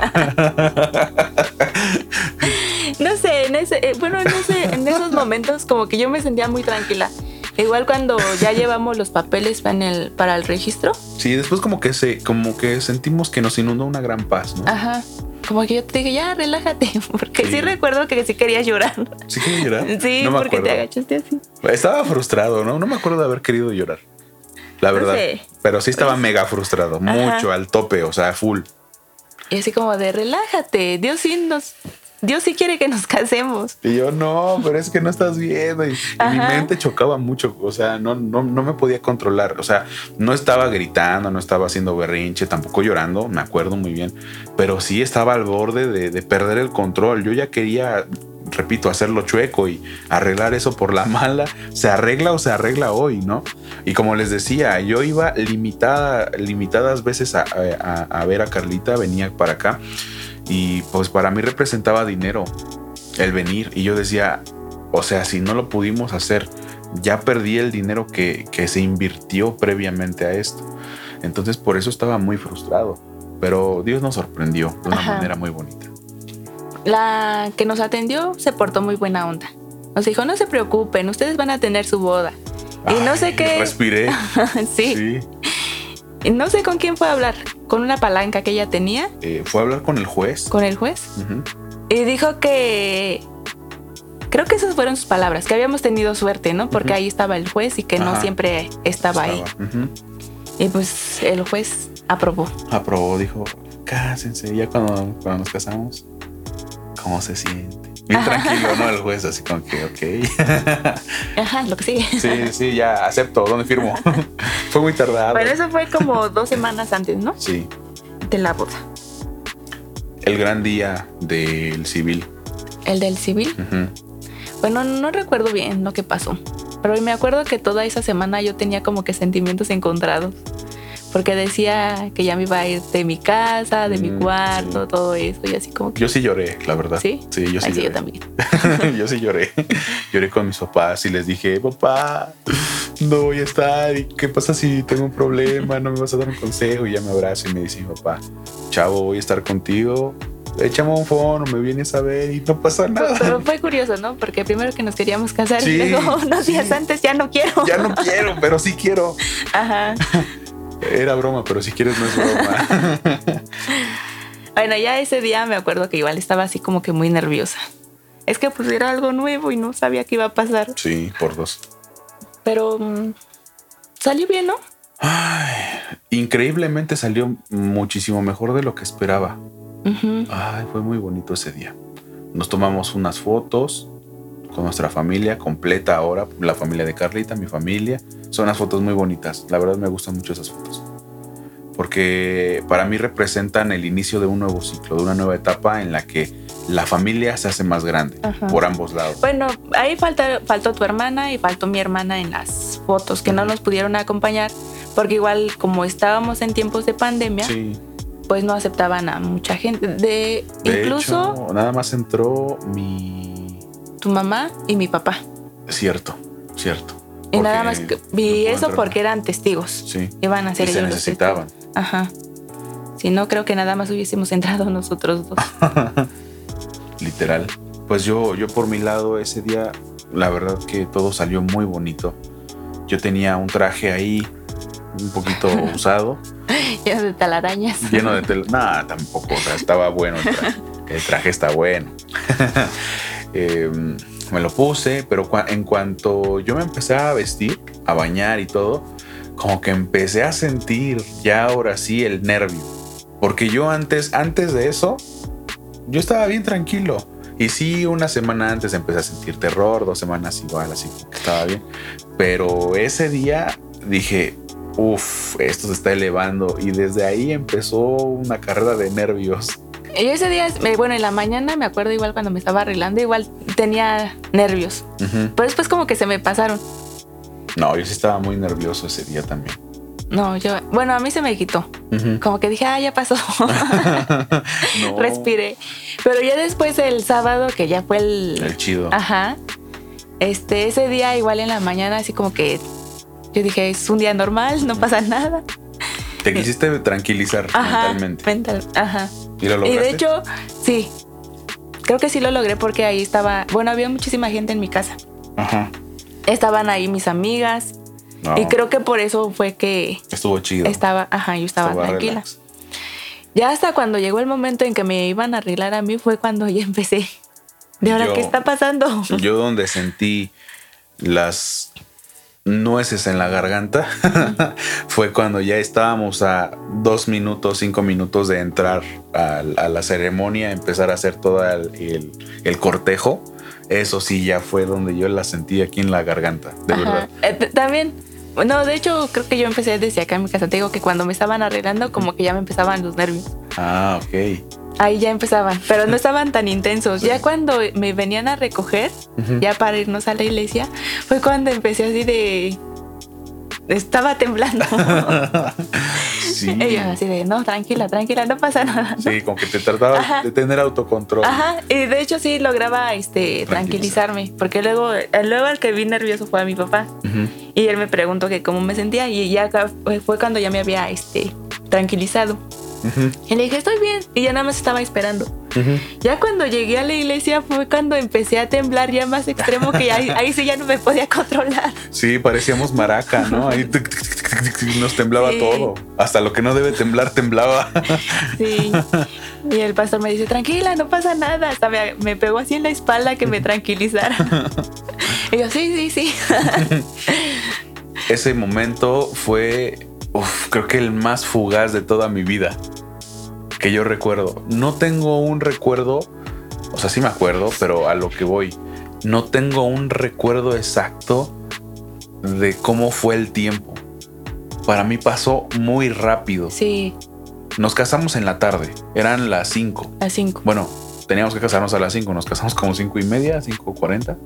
No sé, en ese, eh, bueno, en, ese, en esos momentos como que yo me sentía muy tranquila. Igual cuando ya llevamos los papeles en el, para el registro, Sí, después como que se, como que sentimos que nos inundó una gran paz, ¿no? ajá, como que yo te dije, ya, relájate, porque sí, Sí. recuerdo que sí querías llorar. ¿Sí quería llorar? Sí, no me porque te acuerdo. agachaste así. Estaba frustrado, ¿no? No me acuerdo de haber querido llorar. La No verdad. sé. Pero sí estaba mega frustrado, mucho al tope, o sea, full. Y así como de, relájate, Dios sí nos, Dios sí quiere que nos casemos. Y yo, no, pero es que no estás viendo. Y, y mi mente chocaba mucho. O sea, no, no, no me podía controlar. O sea, no estaba gritando, no estaba haciendo berrinche, tampoco llorando, me acuerdo muy bien. Pero sí estaba al borde de, de perder el control. Yo ya quería, repito, hacerlo chueco y arreglar eso por la mala. Se arregla o se arregla hoy, ¿no? Y como les decía, yo iba limitada, limitadas veces a, a- a ver a Carlita, venía para acá. Y pues para mí representaba dinero el venir. Y yo decía, o sea, si no lo pudimos hacer, ya perdí el dinero que, que se invirtió previamente a esto. Entonces por eso estaba muy frustrado. Pero Dios nos sorprendió de una Ajá. manera muy bonita. La que nos atendió se portó muy buena onda. Nos dijo, no se preocupen, ustedes van a tener su boda. Y no sé qué. Respiré. sí. sí. No sé con quién fue a hablar. Con una palanca que ella tenía, Eh, fue a hablar con el juez. con el juez. Y dijo que. Creo que esas fueron sus palabras, que habíamos tenido suerte, ¿no? Porque ahí estaba el juez y que no siempre estaba, ahí. Ujú. Y pues el juez aprobó. Aprobó, dijo, cásense. Ya cuando, cuando nos casamos, ¿cómo se siente? Bien tranquilo, ¿no? El juez, así como que, ok. Ajá, lo que sigue. Sí, sí, ya acepto. ¿Dónde firmo? Fue muy tardado. Bueno, eso fue como dos semanas antes, ¿no? Sí, De la boda. el gran día del civil. El del civil. Ujú. Bueno, no recuerdo bien lo que pasó. Pero me acuerdo que toda esa semana yo tenía como que sentimientos encontrados. Porque decía que ya me iba a ir de mi casa, de mi Mm, cuarto, sí. todo eso. Y así como que. Yo sí lloré, la verdad. ¿Sí? Sí, yo sí Ay, sí, lloré. yo también. yo sí lloré. Lloré con mis papás y les dije, papá, no voy a estar. ¿Y qué pasa si tengo un problema? ¿No me vas a dar un consejo? Y ya me abrazo y me dice papá, chavo, voy a estar contigo. Échame un phone, me vienes a ver y no pasa nada. pero fue curioso, ¿no? Porque primero que nos queríamos casar Sí, y luego unos sí. días antes ya no quiero. Ya no quiero, pero sí quiero. Ajá. Era broma, pero si quieres no es broma. Bueno, ya ese día me acuerdo que igual estaba así como que muy nerviosa. Es que pues era algo nuevo y no sabía qué iba a pasar. sí, por dos. Pero mm, salió bien, ¿no? Increíblemente salió muchísimo mejor de lo que esperaba. Ay, fue muy bonito ese día. Nos tomamos unas fotos con nuestra familia completa ahora, la familia de Carlita, mi familia. Son unas fotos muy bonitas. La verdad me gustan mucho esas fotos. Porque para mí representan el inicio de un nuevo ciclo, de una nueva etapa en la que la familia se hace más grande Ajá. por ambos lados. Bueno, ahí falta, faltó tu hermana y faltó mi hermana en las fotos que no nos pudieron acompañar porque igual como estábamos en tiempos de pandemia, Sí. pues no aceptaban a mucha gente. De, De incluso hecho, nada más entró mi. Tu mamá y mi papá. Cierto, cierto. Y nada más no vi eso porque eran testigos. Sí. Iban a ser se ellos los necesitaban. testigos. Ajá. Si no, creo que nada más hubiésemos entrado nosotros dos. literal. Pues yo, yo por mi lado ese día, la verdad que todo salió muy bonito. Yo tenía un traje ahí un poquito usado, Llenos de talarañas. lleno de tela. Nada, tampoco, o sea, estaba bueno el traje. El traje está bueno. Eh, me lo puse, pero en cuanto yo me empecé a vestir, a bañar y todo, como que empecé a sentir ya ahora sí el nervio. Porque yo antes, antes de eso, yo estaba bien tranquilo. Y sí, una semana antes empecé a sentir terror, dos semanas igual, así que estaba bien. Pero ese día dije, uff, esto se está elevando. Y desde ahí empezó una carrera de nervios. Y ese día, eh, bueno, en la mañana me acuerdo igual cuando me estaba arreglando, igual tenía nervios. Pero después como que se me pasaron. No, yo sí estaba muy nervioso ese día también. No, yo, bueno, a mí se me quitó. Como que dije, ah, ya pasó. No. Respiré. Pero ya después el sábado, que ya fue el... El chido. Ajá. Este, ese día igual en la mañana, así como que yo dije, es un día normal, no pasa nada. Te quisiste tranquilizar Ajá. mentalmente. mental- ajá. ¿Y lo Y lograste? de hecho, sí. Creo que sí lo logré porque ahí estaba, bueno, había muchísima gente en mi casa. Ajá. Estaban ahí mis amigas No, y creo que por eso fue que estuvo chido. estaba, ajá, yo estaba Estaba tranquila. relax. Ya hasta cuando llegó el momento en que me iban a arreglar a mí fue cuando ya empecé. ¿De ahora Yo- qué está pasando? Yo donde sentí las nueces en la garganta fue cuando ya estábamos a dos minutos, cinco minutos de entrar a, a la ceremonia, empezar a hacer todo el, el- el cortejo. Eso sí, ya fue donde yo la sentí aquí en la garganta, de Ajá. verdad. Eh, también, no, de hecho creo que yo empecé desde acá en mi casa. Te digo que cuando me estaban arreglando como que ya me empezaban los nervios. Ah, ok. Ahí ya empezaban, pero no estaban tan intensos. Ya cuando me venían a recoger, ya para irnos a la iglesia, fue cuando empecé así de... Estaba temblando. Sí. Ellos así de, no, tranquila, tranquila, no pasa nada. Sí, como que te trataba Ajá. de tener autocontrol. Ajá, y de hecho sí lograba este, tranquilizarme, porque luego, luego el que vi nervioso fue a mi papá. Y él me preguntó que cómo me sentía y ya fue cuando ya me había este, tranquilizado. Y le dije, estoy bien. Y ya nada más estaba esperando. Ya cuando llegué a la iglesia fue cuando empecé a temblar ya más extremo que ahí, ahí sí ya no me podía controlar. Sí, parecíamos maraca, ¿no? Ahí tic, tic, tic, tic, tic, nos temblaba Sí. todo. Hasta lo que no debe temblar, temblaba. Sí. Y el pastor me dice, tranquila, no pasa nada. Hasta me, me pegó así en la espalda que me tranquilizara. Y yo, sí, sí, sí. Ese momento fue, uf, creo que el más fugaz de toda mi vida que yo recuerdo. No tengo un recuerdo, o sea, sí me acuerdo, pero a lo que voy, no tengo un recuerdo exacto de cómo fue el tiempo. Para mí pasó muy rápido. Sí, Nos casamos en la tarde, eran las 5. a cinco. Bueno, teníamos que casarnos a las 5, nos casamos como 5 y media, 5.40.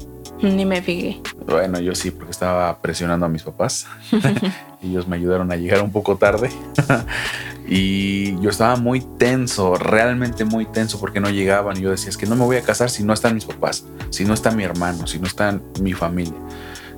Ni me fijé. Bueno, yo sí, porque estaba presionando a mis papás. Ellos me ayudaron a llegar un poco tarde. y yo estaba muy tenso, realmente muy tenso, porque no llegaban. Y yo decía, es que no me voy a casar si no están mis papás, si no está mi hermano, si no está mi familia.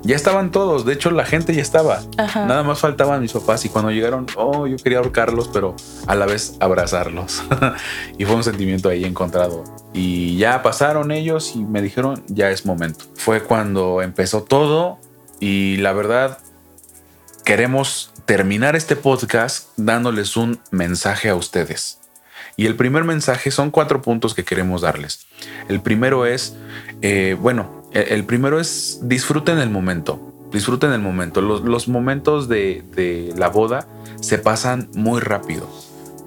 Ya estaban todos, de hecho la gente ya estaba. Ajá. Nada más faltaban mis papás y cuando llegaron, oh, yo quería ahorcarlos, pero a la vez abrazarlos. y fue un sentimiento ahí encontrado. Y ya pasaron ellos y me dijeron, ya es momento. Fue cuando empezó todo y la verdad queremos terminar este podcast dándoles un mensaje a ustedes. Y el primer mensaje son cuatro puntos que queremos darles. El primero es, eh, bueno, el, el primero es disfruten el momento. Disfruten el momento. Los, momentos de, de la boda se pasan muy rápido.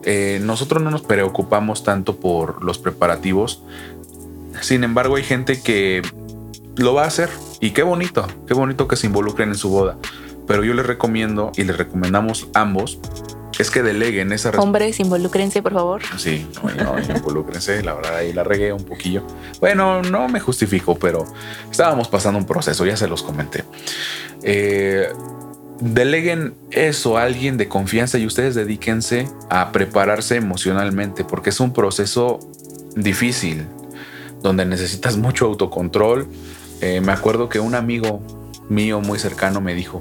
Eh, nosotros no nos preocupamos tanto por los preparativos. Sin embargo, hay gente que lo va a hacer. Y qué bonito, qué bonito que se involucren en su boda. Pero yo les recomiendo y les recomendamos ambos es que deleguen esa. Hombres, involúcrense, por favor. Sí, no, involúcrense, la verdad ahí la regué un poquillo. Bueno, no me justifico, pero estábamos pasando un proceso, ya se los comenté. Eh, deleguen eso a alguien de confianza y ustedes dedíquense a prepararse emocionalmente, porque es un proceso difícil, donde necesitas mucho autocontrol. Eh, me acuerdo que un amigo mío muy cercano me dijo,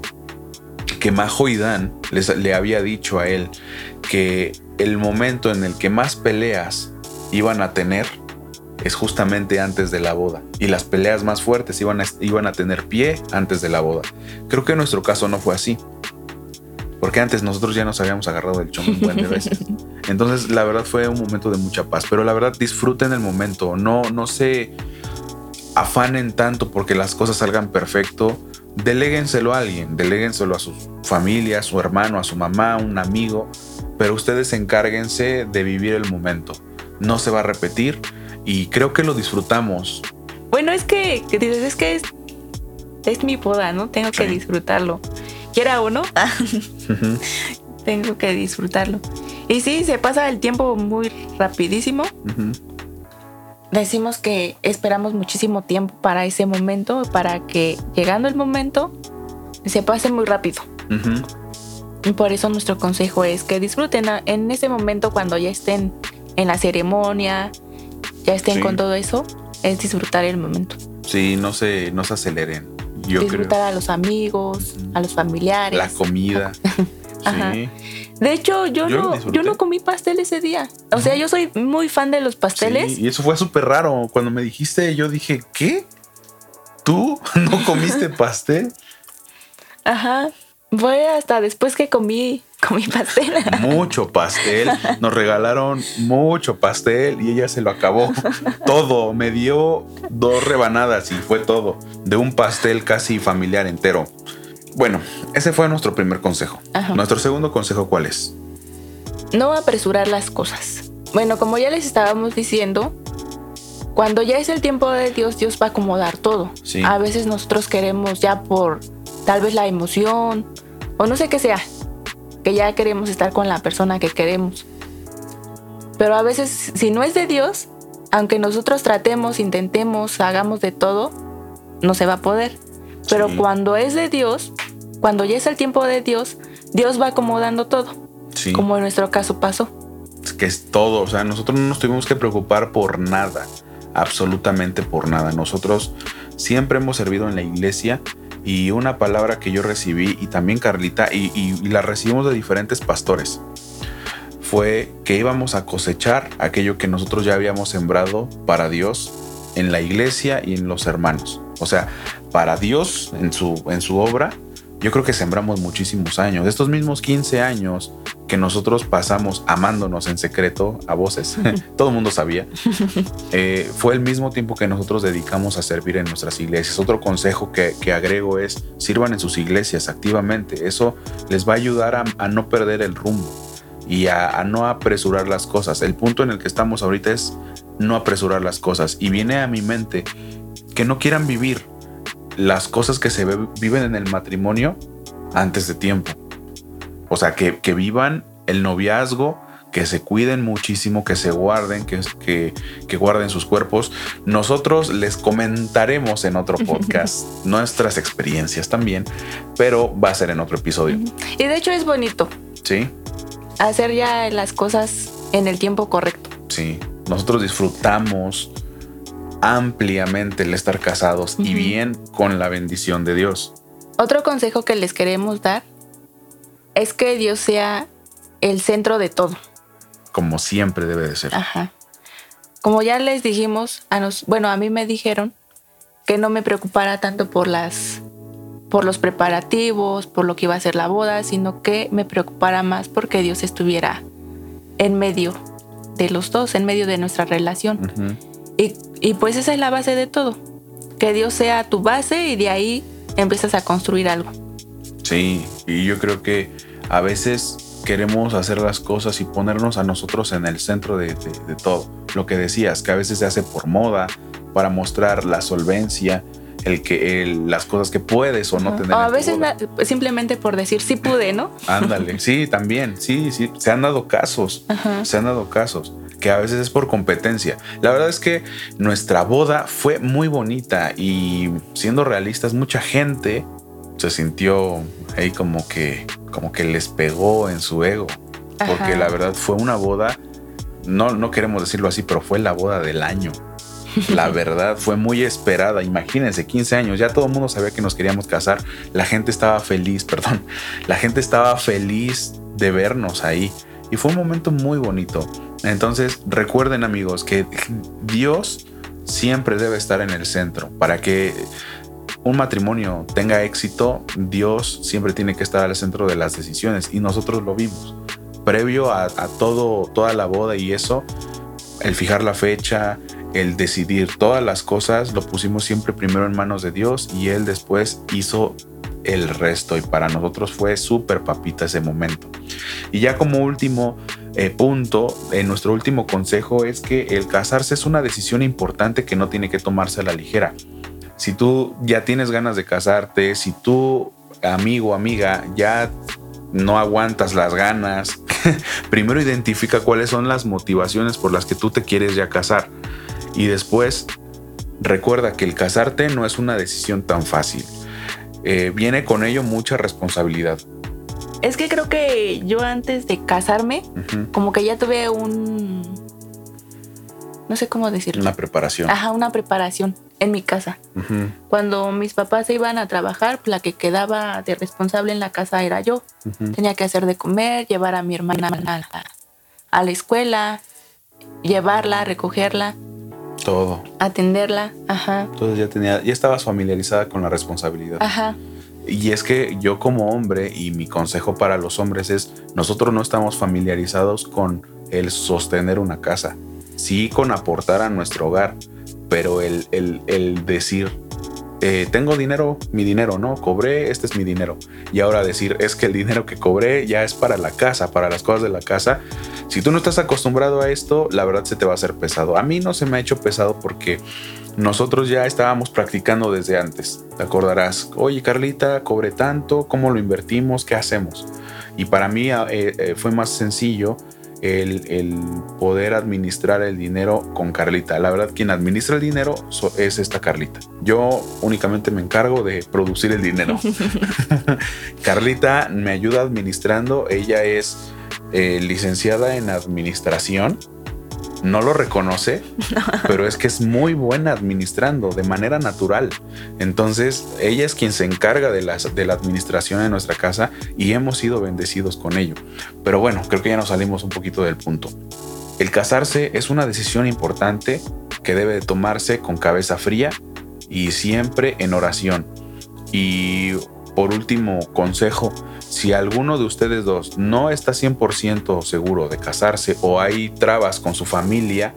que Majo y Dan le había dicho a él que el momento en el que más peleas iban a tener es justamente antes de la boda. Y las peleas más fuertes iban a, iban a tener pie antes de la boda. Creo que en nuestro caso no fue así. Porque antes nosotros ya nos habíamos agarrado el chongo un buen de veces. Entonces, la verdad fue un momento de mucha paz. Pero la verdad, disfruten el momento. No, no se afanen tanto porque las cosas salgan perfecto Deléguenselo a alguien, deléguenselo a su familia, a su hermano, a su mamá, a un amigo, pero ustedes encárguense de vivir el momento. No se va a repetir y creo que lo disfrutamos. Bueno, es que, dices, es que es, mi boda, ¿no? Tengo que disfrutarlo. Quiera uno, tengo que disfrutarlo. Y sí, se pasa el tiempo muy rapidísimo decimos que esperamos muchísimo tiempo para ese momento, para que llegando el momento se pase muy rápido. Y por eso nuestro consejo es que disfruten en ese momento cuando ya estén en la ceremonia, ya estén con todo eso, es disfrutar el momento. Sí, no se, no se aceleren. Yo disfrutar a los amigos, a los familiares. La comida. Sí. De hecho, yo, no, yo no comí pastel ese día. O sea, yo soy muy fan de los pasteles. y eso fue súper raro. Cuando me dijiste, yo dije, ¿qué? ¿Tú no comiste pastel? Ajá. Fue hasta después que comí, comí pastel. Mucho pastel. Nos regalaron mucho pastel y ella se lo acabó todo. Me dio dos rebanadas y fue todo. De un pastel casi familiar entero. Bueno, ese fue nuestro primer consejo. Nuestro segundo consejo, ¿cuál es? No apresurar las cosas. Bueno, como ya les estábamos diciendo, cuando ya es el tiempo de Dios, Dios va a acomodar todo. A veces nosotros queremos ya por tal vez la emoción o no sé qué sea, que ya queremos estar con la persona que queremos. Pero a veces si no es de Dios, aunque nosotros tratemos, intentemos, hagamos de todo, no se va a poder. Pero cuando es de Dios, cuando ya es el tiempo de Dios, Dios va acomodando todo. Como en nuestro caso pasó. Es que es todo. O sea, nosotros no nos tuvimos que preocupar por nada. Absolutamente por nada. Nosotros siempre hemos servido en la iglesia y una palabra que yo recibí y también Carlita y, y la recibimos de diferentes pastores fue que íbamos a cosechar aquello que nosotros ya habíamos sembrado para Dios en la iglesia y en los hermanos. O sea, para Dios en su, en su obra, yo creo que sembramos muchísimos años. Estos mismos 15 años que nosotros pasamos amándonos en secreto a voces, todo el mundo sabía, eh, fue el mismo tiempo que nosotros dedicamos a servir en nuestras iglesias. Otro consejo que, agrego es sirvan en sus iglesias activamente. Eso les va a ayudar a, no perder el rumbo y a, a, no apresurar las cosas. El punto en el que estamos ahorita es no apresurar las cosas. Y viene a mi mente que no quieran vivir las cosas que se viven en el matrimonio antes de tiempo. O sea, que, vivan el noviazgo, que se cuiden muchísimo, que se guarden, que, que, que, guarden sus cuerpos. Nosotros les comentaremos en otro podcast nuestras experiencias también, pero va a ser en otro episodio. Y de hecho es bonito. Sí. Hacer ya las cosas en el tiempo correcto. Sí. Nosotros disfrutamos ampliamente el estar casados y bien con la bendición de Dios. Otro consejo que les queremos dar es que Dios sea el centro de todo. Como siempre debe de ser. Ajá. Como ya les dijimos, a nos, bueno, a mí me dijeron que no me preocupara tanto por las por los preparativos, por lo que iba a ser la boda, sino que me preocupara más porque Dios estuviera en medio de los dos, en medio de nuestra relación. Y, pues esa es la base de todo. Que Dios sea tu base y de ahí empiezas a construir algo. Sí, y yo creo que a veces queremos hacer las cosas y ponernos a nosotros en el centro de, todo. Lo que decías, que a veces se hace por moda, para mostrar la solvencia. el que las cosas que puedes o no tener. a veces simplemente por decir sí pude, ¿no? Ándale, sí, también, sí, sí, se han dado casos, se han dado casos que a veces es por competencia. La verdad es que nuestra boda fue muy bonita y siendo realistas, mucha gente se sintió ahí como que, como que les pegó en su ego, porque la verdad fue una boda, no, no queremos decirlo así, pero fue la boda del año. La verdad fue muy esperada. Imagínense, 15 años, ya todo el mundo sabía que nos queríamos casar. La gente estaba feliz, perdón. La gente estaba feliz de vernos ahí. Y fue un momento muy bonito. Entonces, recuerden amigos que Dios siempre debe estar en el centro. Para que un matrimonio tenga éxito, Dios siempre tiene que estar al centro de las decisiones. Y nosotros lo vimos. Previo a, todo, toda la boda y eso, el fijar la fecha, el decidir todas las cosas, lo pusimos siempre primero en manos de Dios y Él después hizo el resto y para nosotros fue súper papita ese momento. Y ya como último eh, punto, en nuestro último consejo es que el casarse es una decisión importante que no tiene que tomarse a la ligera. Si tú ya tienes ganas de casarte, si tú, amigo, amiga, ya no aguantas las ganas, primero identifica cuáles son las motivaciones por las que tú te quieres ya casar. Y después, recuerda que el casarte no es una decisión tan fácil. Eh, viene con ello mucha responsabilidad. Es que creo que yo antes de casarme, como que ya tuve un... No sé cómo decirlo. Una preparación. Ajá, una preparación en mi casa. Cuando mis papás se iban a trabajar, la que quedaba de responsable en la casa era yo. Tenía que hacer de comer, llevar a mi hermana a la escuela, llevarla, recogerla. Todo. Atenderla, ajá. Entonces ya tenía, ya estabas familiarizada con la responsabilidad. Ajá. Y es que yo como hombre, y mi consejo para los hombres es, nosotros no estamos familiarizados con el sostener una casa, sí con aportar a nuestro hogar, pero el, el, el decir, eh, tengo dinero, mi dinero, ¿no? Cobré, este es mi dinero. Y ahora decir, es que el dinero que cobré ya es para la casa, para las cosas de la casa. Si tú no estás acostumbrado a esto, la verdad se te va a hacer pesado. A mí no se me ha hecho pesado porque nosotros ya estábamos practicando desde antes. Te acordarás, oye Carlita, cobré tanto, ¿cómo lo invertimos? ¿Qué hacemos? Y para mí eh, eh, fue más sencillo el, poder administrar el dinero con Carlita. La verdad, quien administra el dinero es esta Carlita. Yo únicamente me encargo de producir el dinero. Carlita me ayuda administrando. Ella es eh, licenciada en administración no lo reconoce, pero es que es muy buena administrando de manera natural. Entonces, ella es quien se encarga de, de la administración de nuestra casa y hemos sido bendecidos con ello. Pero bueno, creo que ya nos salimos un poquito del punto. El casarse es una decisión importante que debe tomarse con cabeza fría y siempre en oración. Y por último consejo, si alguno de ustedes dos no está 100% seguro de casarse o hay trabas con su familia,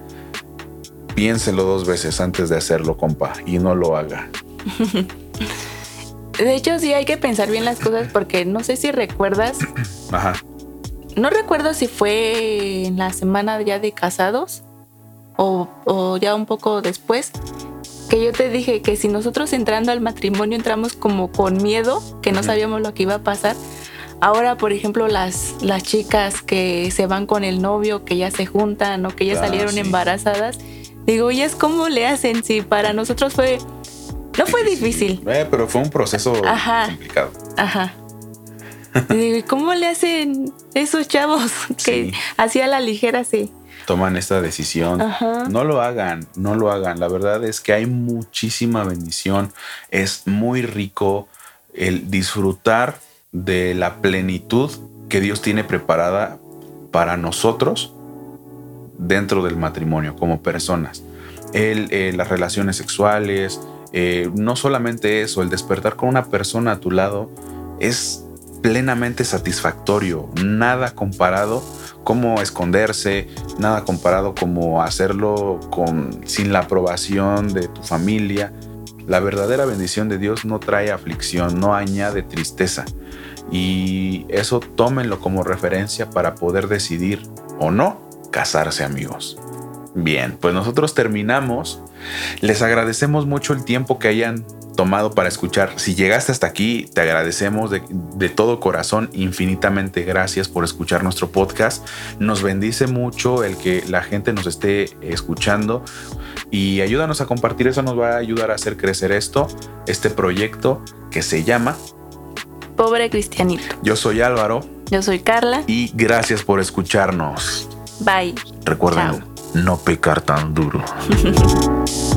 piénselo dos veces antes de hacerlo, compa, y no lo haga. De hecho, sí hay que pensar bien las cosas porque no sé si recuerdas. Ajá. No recuerdo si fue en la semana ya de casados o, o ya un poco después que yo te dije que si nosotros entrando al matrimonio entramos como con miedo, que no sabíamos lo que iba a pasar, ahora por ejemplo las, las chicas que se van con el novio, que ya se juntan o que ya ah, salieron embarazadas, digo, es cómo le hacen? Si para nosotros fue, no fue difícil. Eh, pero fue un proceso complicado. Ajá. Y digo, ¿cómo le hacen esos chavos que hacía la ligera sí? Toman esta decisión. No lo hagan, no lo hagan. La verdad es que hay muchísima bendición. Es muy rico el disfrutar de la plenitud que Dios tiene preparada para nosotros dentro del matrimonio como personas. El, eh, las relaciones sexuales, eh, no solamente eso, el despertar con una persona a tu lado es plenamente satisfactorio, nada comparado cómo esconderse, nada comparado como hacerlo con, sin la aprobación de tu familia. La verdadera bendición de Dios no trae aflicción, no añade tristeza. Y eso tómenlo como referencia para poder decidir o no casarse amigos. Bien, pues nosotros terminamos. Les agradecemos mucho el tiempo que hayan tomado para escuchar. Si llegaste hasta aquí, te agradecemos de, de, todo corazón, infinitamente gracias por escuchar nuestro podcast. Nos bendice mucho el que la gente nos esté escuchando y ayúdanos a compartir, eso nos va a ayudar a hacer crecer esto, este proyecto que se llama Pobre Cristianito. Yo soy Álvaro. Yo soy Carla. Y gracias por escucharnos. Bye. Recuerden no pecar tan duro.